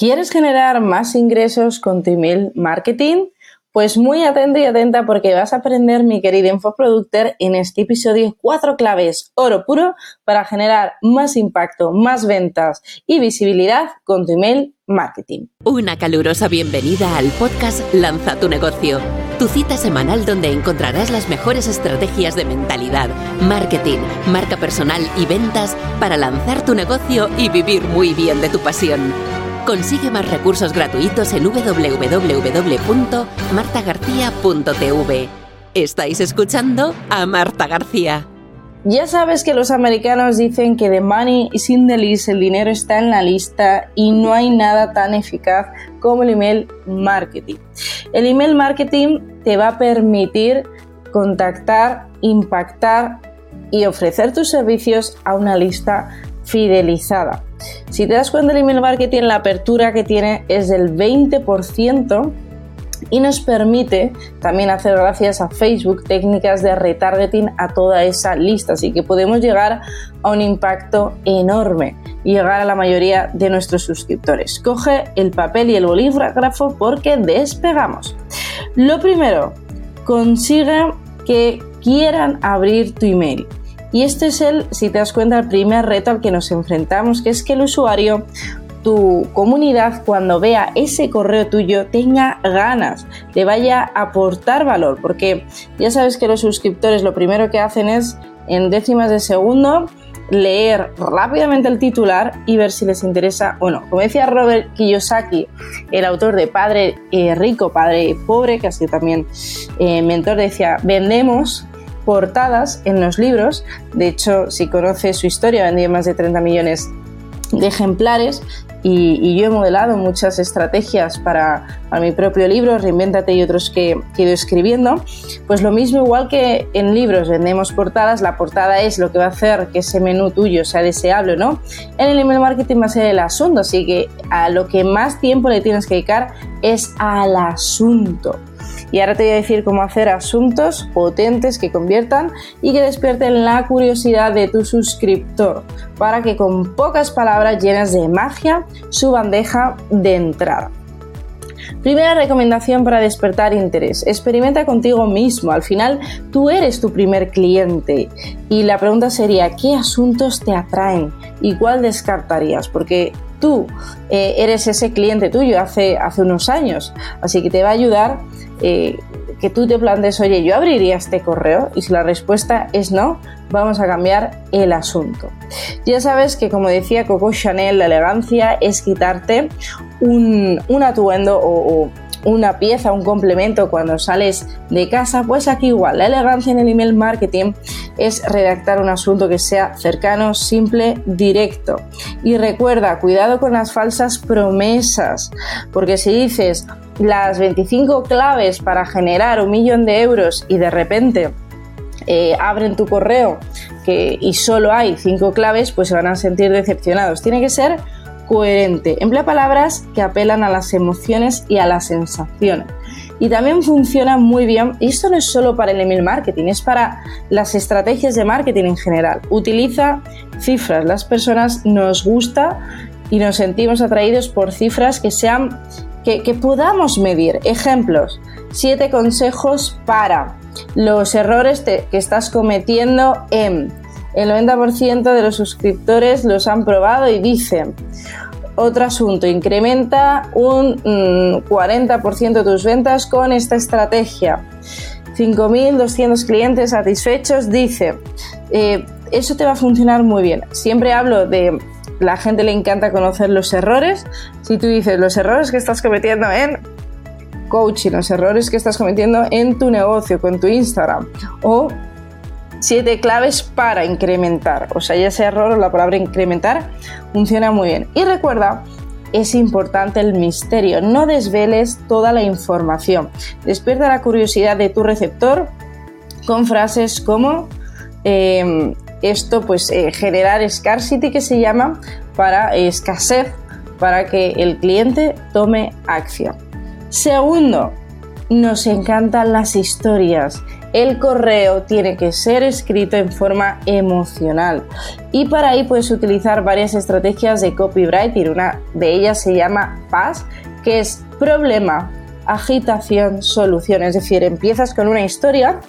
¿Quieres generar más ingresos con tu email marketing? Pues muy atento y atenta porque vas a aprender, mi querido infoproductor, en este episodio cuatro claves oro puro para generar más impacto, más ventas y visibilidad con tu email marketing. Una calurosa bienvenida al podcast Lanza tu negocio, tu cita semanal donde encontrarás las mejores estrategias de mentalidad, marketing, marca personal y ventas para lanzar tu negocio y vivir muy bien de tu pasión. Consigue más recursos gratuitos en www.martagarcía.tv. Estáis escuchando a Marta García. Ya sabes que los americanos dicen que the money is in the el dinero está en la lista y no hay nada tan eficaz como el email marketing. El email marketing te va a permitir contactar, impactar y ofrecer tus servicios a una lista fidelizada. Si te das cuenta, el email marketing, la apertura que tiene es del 20% y nos permite también hacer gracias a Facebook técnicas de retargeting a toda esa lista, así que podemos llegar a un impacto enorme y llegar a la mayoría de nuestros suscriptores. Coge el papel y el bolígrafo porque despegamos. Lo primero, consigue que quieran abrir tu email. Y este es el, si te das cuenta, el primer reto al que nos enfrentamos, que es que el usuario tu comunidad cuando vea ese correo tuyo tenga ganas, le vaya a aportar valor, porque ya sabes que los suscriptores lo primero que hacen es en décimas de segundo leer rápidamente el titular y ver si les interesa o no. Como decía Robert Kiyosaki, el autor de Padre eh, Rico, Padre Pobre, que ha sido también eh, mentor, decía, vendemos portadas en los libros. De hecho, si conoces su historia, ha vendido más de 30 millones de ejemplares y, yo he modelado muchas estrategias para, mi propio libro, Reinvéntate y otros que, que, he ido escribiendo. Pues lo mismo, igual que en libros vendemos portadas, la portada es lo que va a hacer que ese menú tuyo sea deseable, ¿no? En el email marketing va a ser el asunto, así que a lo que más tiempo le tienes que dedicar es al asunto. Y ahora te voy a decir cómo hacer asuntos potentes que conviertan y que despierten la curiosidad de tu suscriptor para que con pocas palabras llenas de magia su bandeja de entrada. Primera recomendación para despertar interés. Experimenta contigo mismo. Al final, tú eres tu primer cliente. Y la pregunta sería, ¿qué asuntos te atraen? ¿Y cuál descartarías? Porque tú eh, eres ese cliente tuyo hace, hace unos años. Así que te va a ayudar eh, que tú te plantes, oye, yo abriría este correo y si la respuesta es no, vamos a cambiar el asunto. Ya sabes que como decía Coco Chanel, la elegancia es quitarte un, atuendo o, o una pieza, un complemento cuando sales de casa, pues aquí igual, la elegancia en el email marketing es redactar un asunto que sea cercano, simple, directo. Y recuerda, cuidado con las falsas promesas, porque si dices, las 25 claves para generar un millón de euros y de repente eh, abren tu correo que, y solo hay 5 claves, pues se van a sentir decepcionados. Tiene que ser coherente. Emplea palabras que apelan a las emociones y a las sensaciones. Y también funciona muy bien, y esto no es solo para el email marketing, es para las estrategias de marketing en general. Utiliza cifras. Las personas nos gusta y nos sentimos atraídos por cifras que sean que, podamos medir. Ejemplos, siete consejos para los errores que estás cometiendo en el 90% de los suscriptores los han probado y dicen. Otro asunto, incrementa un 40% mm, de tus ventas con esta estrategia. 5.200 clientes satisfechos, dice. Eh, eso te va a funcionar muy bien. Siempre hablo de la gente le encanta conocer los errores. Si tú dices los errores que estás cometiendo en coaching, los errores que estás cometiendo en tu negocio, con tu Instagram, o siete claves para incrementar. O sea, ya ese error o la palabra incrementar funciona muy bien. Y recuerda, es importante el misterio. No desveles toda la información. Despierta la curiosidad de tu receptor con frases como em, esto pues eh, generar scarcity que se llama para escasez para que el cliente tome acción. Segundo, nos encantan las historias el correo tiene que ser escrito en forma emocional. Y para ahí puedes utilizar varias estrategias de copywriting. Una de ellas se llama PAS, que es problema, agitación, solución. Es decir, empiezas con una historia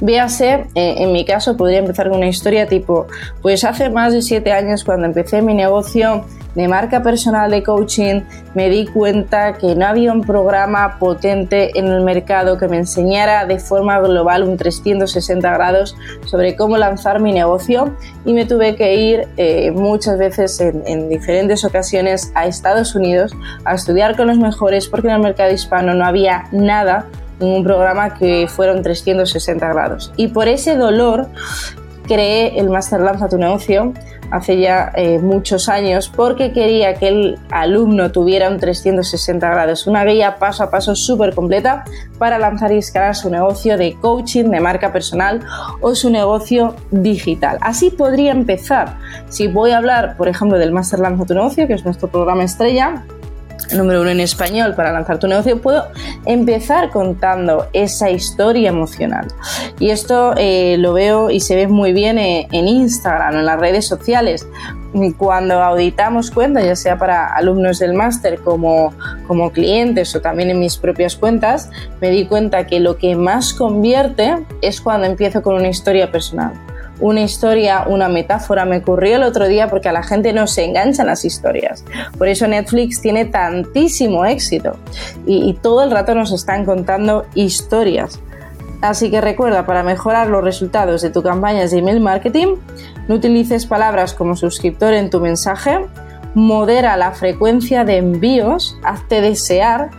Véase, eh, en mi caso podría empezar con una historia tipo, pues hace más de siete años cuando empecé mi negocio de marca personal de coaching, me di cuenta que no había un programa potente en el mercado que me enseñara de forma global un 360 grados sobre cómo lanzar mi negocio y me tuve que ir eh, muchas veces en, en diferentes ocasiones a Estados Unidos a estudiar con los mejores porque en el mercado hispano no había nada un programa que fueron 360 grados. Y por ese dolor creé el Master Lanza tu negocio hace ya eh, muchos años porque quería que el alumno tuviera un 360 grados, una guía paso a paso súper completa para lanzar y escalar su negocio de coaching, de marca personal o su negocio digital. Así podría empezar. Si voy a hablar, por ejemplo, del Master Lanza tu negocio, que es nuestro programa estrella, número uno en español para lanzar tu negocio, puedo empezar contando esa historia emocional. Y esto eh, lo veo y se ve muy bien en, en Instagram, en las redes sociales. Cuando auditamos cuentas, ya sea para alumnos del máster como, como clientes o también en mis propias cuentas, me di cuenta que lo que más convierte es cuando empiezo con una historia personal una historia, una metáfora. Me ocurrió el otro día porque a la gente no se enganchan las historias. Por eso Netflix tiene tantísimo éxito y, todo el rato nos están contando historias. Así que recuerda, para mejorar los resultados de tu campaña de email marketing, no utilices palabras como suscriptor en tu mensaje, modera la frecuencia de envíos, hazte desear,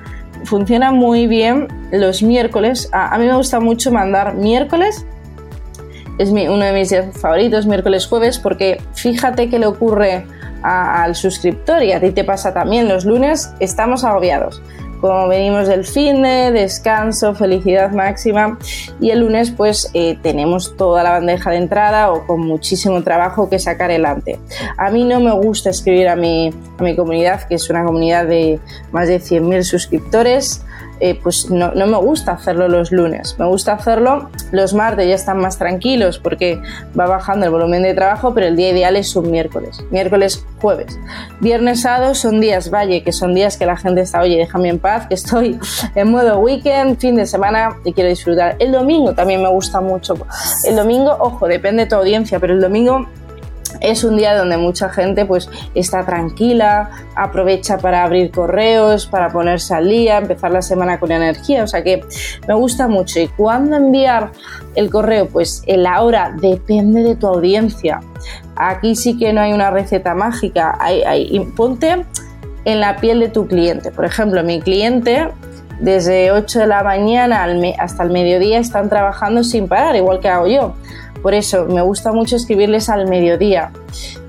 funciona muy bien los miércoles. A mí me gusta mucho mandar miércoles es uno de mis días favoritos, miércoles, jueves, porque fíjate que le ocurre al suscriptor y a ti te pasa también. Los lunes estamos agobiados. Como venimos del fin de descanso, felicidad máxima y el lunes pues eh, tenemos toda la bandeja de entrada o con muchísimo trabajo que sacar adelante. A mí no me gusta escribir a mi, a mi comunidad, que es una comunidad de más de 100.000 suscriptores, eh, pues no, me gusta hacerlo los lunes. Me gusta hacerlo los martes, ya están más tranquilos porque va bajando el volumen de trabajo, pero el día ideal es un miércoles. Miércoles, jueves. Viernes, sábado son días valle, que son días que la gente está, oye, déjame en paz, que estoy en modo weekend, fin de semana y quiero disfrutar. El domingo también me gusta mucho. El domingo, ojo, depende de tu audiencia, pero el domingo es un día donde mucha gente pues está tranquila, aprovecha para abrir correos, para ponerse al día, empezar la semana con energía, o sea que me gusta mucho. ¿Y cuándo enviar el correo? Pues la hora depende de tu audiencia. Aquí sí que no hay una receta mágica, hay, ponte en la piel de tu cliente. Por ejemplo, mi cliente desde 8 de la mañana hasta el mediodía están trabajando sin parar, igual que hago yo. Por eso me gusta mucho escribirles al mediodía.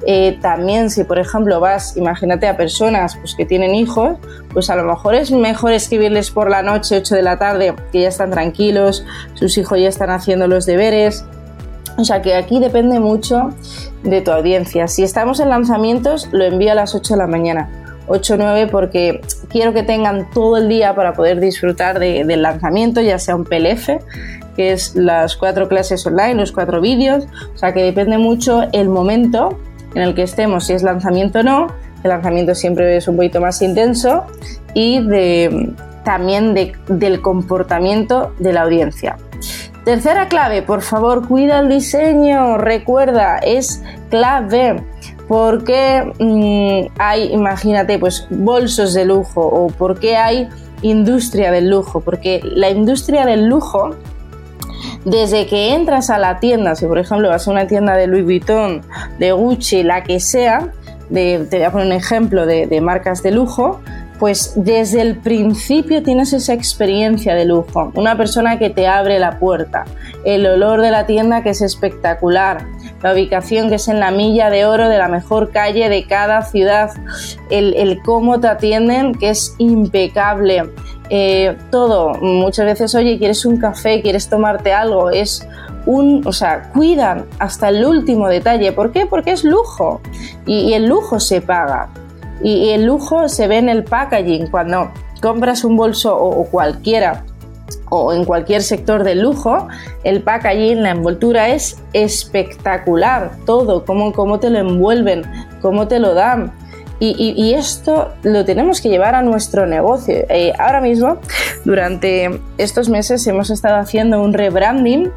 Eh, también si por ejemplo vas, imagínate a personas pues, que tienen hijos, pues a lo mejor es mejor escribirles por la noche, 8 de la tarde, que ya están tranquilos, sus hijos ya están haciendo los deberes. O sea que aquí depende mucho de tu audiencia. Si estamos en lanzamientos, lo envío a las 8 de la mañana. 8 9 porque quiero que tengan todo el día para poder disfrutar del lanzamiento, ya sea un PLF que es las cuatro clases online, los cuatro vídeos, o sea que depende mucho el momento en el que estemos, si es lanzamiento o no, el lanzamiento siempre es un poquito más intenso y de, también del comportamiento de la audiencia. Tercera clave, por favor, cuida el diseño, recuerda, es clave porque mm, hay, imagínate, pues bolsos de lujo o por qué hay industria del lujo, porque la industria del lujo desde que entras a la tienda, si por ejemplo vas a una tienda de Louis Vuitton, de Gucci, la que sea, te voy a poner un ejemplo de, de marcas de lujo, pues desde el principio tienes esa experiencia de lujo, una persona que te abre la puerta, el olor de la tienda que es espectacular, la ubicación que es en la milla de oro de la mejor calle de cada ciudad, el, el cómo te atienden que es impecable, eh, todo, muchas veces, oye, quieres un café, quieres tomarte algo, es un, o sea, cuidan hasta el último detalle. ¿Por qué? Porque es lujo y, el lujo se paga y, el lujo se ve en el packaging cuando compras un bolso o, cualquiera o en cualquier sector de lujo, el packaging, la envoltura es espectacular. Todo, cómo, cómo te lo envuelven, cómo te lo dan. Y, esto lo tenemos que llevar a nuestro negocio. Eh, ahora mismo, durante estos meses, hemos estado haciendo un rebranding.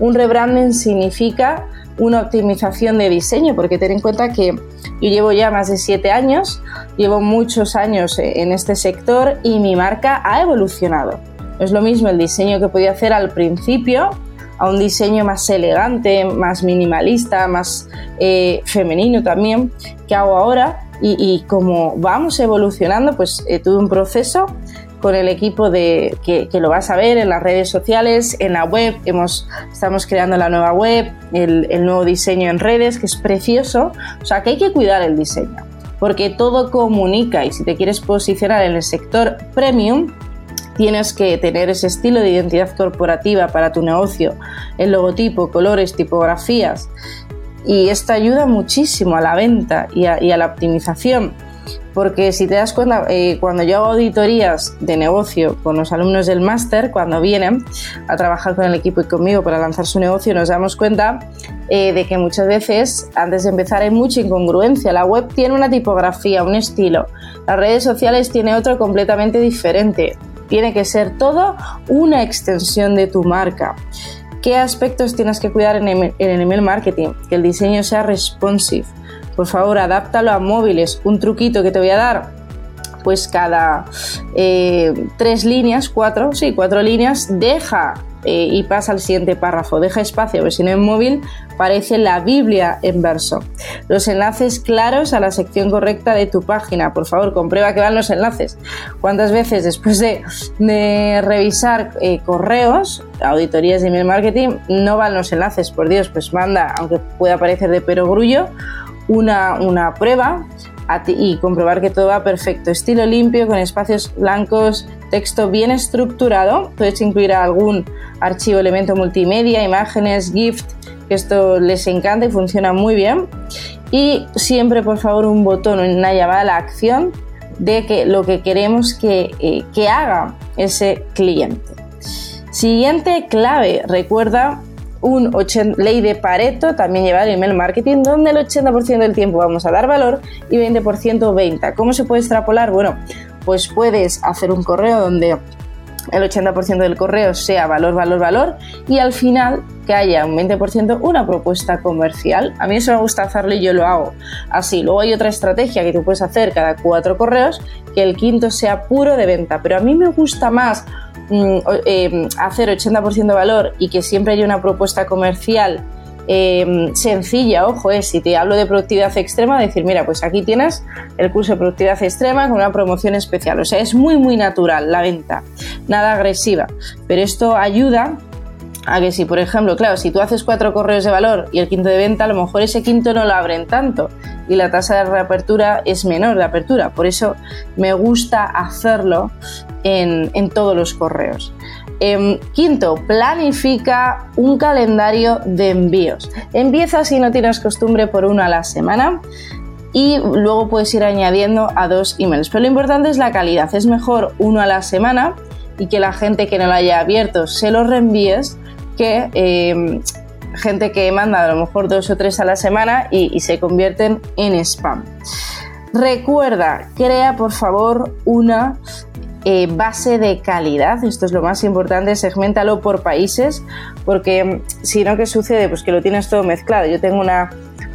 Un rebranding significa una optimización de diseño, porque ten en cuenta que yo llevo ya más de siete años, llevo muchos años eh, en este sector y mi marca ha evolucionado. Es lo mismo el diseño que podía hacer al principio a un diseño más elegante, más minimalista, más eh, femenino también, que hago ahora. Y, como vamos evolucionando, pues eh, tuve un proceso con el equipo de, que, lo vas a ver en las redes sociales, en la web. Hemos, estamos creando la nueva web, el, el nuevo diseño en redes, que es precioso. O sea, que hay que cuidar el diseño, porque todo comunica y si te quieres posicionar en el sector premium, tienes que tener ese estilo de identidad corporativa para tu negocio, el logotipo, colores, tipografías. Y esto ayuda muchísimo a la venta y a, la optimización. Porque si te das cuenta, eh, cuando yo hago auditorías de negocio con los alumnos del máster, cuando vienen a trabajar con el equipo y conmigo para lanzar su negocio, nos damos cuenta eh, de que muchas veces, antes de empezar, hay mucha incongruencia. La web tiene una tipografía, un estilo. Las redes sociales tiene otro completamente diferente. Tiene que ser todo una extensión de tu marca. ¿Qué aspectos tienes que cuidar en el email marketing? Que el diseño sea responsive. Por favor, adáptalo a móviles. Un truquito que te voy a dar, pues cada eh, tres líneas, cuatro, sí, cuatro líneas, deja eh, y pasa al siguiente párrafo. Deja espacio, porque si no en móvil parece la Biblia en verso. Los enlaces claros a la sección correcta de tu página. Por favor, comprueba que van los enlaces. ¿Cuántas veces después de, revisar eh, correos, auditorías de email marketing, no van los enlaces? Por Dios, pues manda, aunque pueda parecer de perogrullo, una, una prueba y comprobar que todo va perfecto. Estilo limpio, con espacios blancos, texto bien estructurado. Puedes incluir algún archivo, elemento multimedia, imágenes, gift, que esto les encanta y funciona muy bien. Y siempre, por favor, un botón una llamada a la acción de que lo que queremos que, eh, que haga ese cliente. Siguiente clave, recuerda un ley de Pareto, también lleva el email marketing, donde el 80% del tiempo vamos a dar valor y 20% venta. ¿Cómo se puede extrapolar? Bueno, pues puedes hacer un correo donde el 80% del correo sea valor, valor, valor y al final que haya un 20% una propuesta comercial. A mí eso me gusta hacerlo y yo lo hago así. Luego hay otra estrategia que tú puedes hacer cada cuatro correos, que el quinto sea puro de venta, pero a mí me gusta más eh, hacer 80% de valor y que siempre haya una propuesta comercial Em, sencilla, ojo, es si te hablo de productividad extrema, decir, mira, pues aquí tienes el curso de productividad extrema con una promoción especial. O sea, es muy, muy natural la venta, nada agresiva. Pero esto ayuda a que si, por ejemplo, claro, si tú haces cuatro correos de valor y el quinto de venta, a lo mejor ese quinto no lo abren tanto y la tasa de reapertura es menor de apertura. Por eso me gusta hacerlo en, en todos los correos. Em, quinto, planifica un calendario de envíos. Empieza si no tienes costumbre por uno a la semana y luego puedes ir añadiendo a dos emails. Pero lo importante es la calidad. Es mejor uno a la semana y que la gente que no lo haya abierto se lo reenvíes que em, gente que manda a lo mejor dos o tres a la semana y, se convierten en spam. Recuerda, crea por favor una eh, base de calidad, esto es lo más importante, segmentalo por países, porque mm, si no, ¿qué sucede? Pues que lo tienes todo mezclado. Yo tengo una,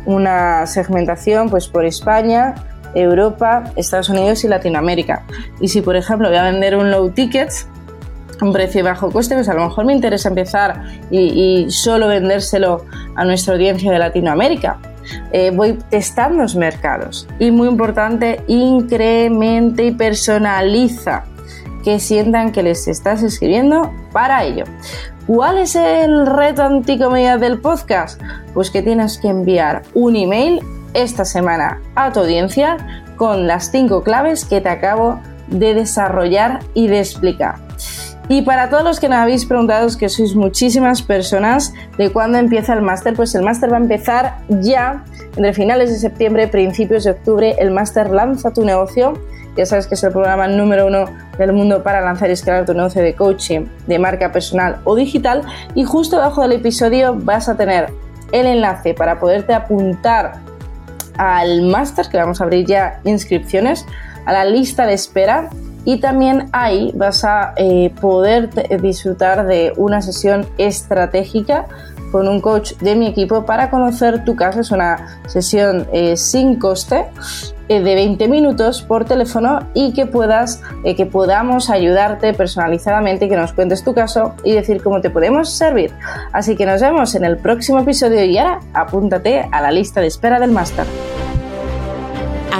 una segmentación pues por España, Europa, Estados Unidos y Latinoamérica. Y si, por ejemplo, voy a vender un low ticket, un precio bajo coste, pues a lo mejor me interesa empezar y, solo vendérselo a nuestra audiencia de Latinoamérica. Eh, voy testando los mercados y muy importante, incremente y personaliza que sientan que les estás escribiendo para ello. ¿Cuál es el reto anticomedia del podcast? Pues que tienes que enviar un email esta semana a tu audiencia con las cinco claves que te acabo de desarrollar y de explicar. Y para todos los que me habéis preguntado, que sois muchísimas personas, de cuándo empieza el máster, pues el máster va a empezar ya entre finales de septiembre, principios de octubre. El máster Lanza tu negocio Ya sabes que es el programa número uno del mundo para lanzar y escalar tu negocio de coaching, de marca personal o digital. Y justo debajo del episodio vas a tener el enlace para poderte apuntar al máster, que vamos a abrir ya inscripciones, a la lista de espera y también ahí vas a eh, poder disfrutar de una sesión estratégica con un coach de mi equipo para conocer tu caso. Es una sesión eh, sin coste eh, de 20 minutos por teléfono y que puedas que podamos ayudarte personalizadamente, que nos cuentes tu caso y decir cómo te podemos servir. Así que nos vemos en el próximo episodio y ahora apúntate a la lista de espera del máster.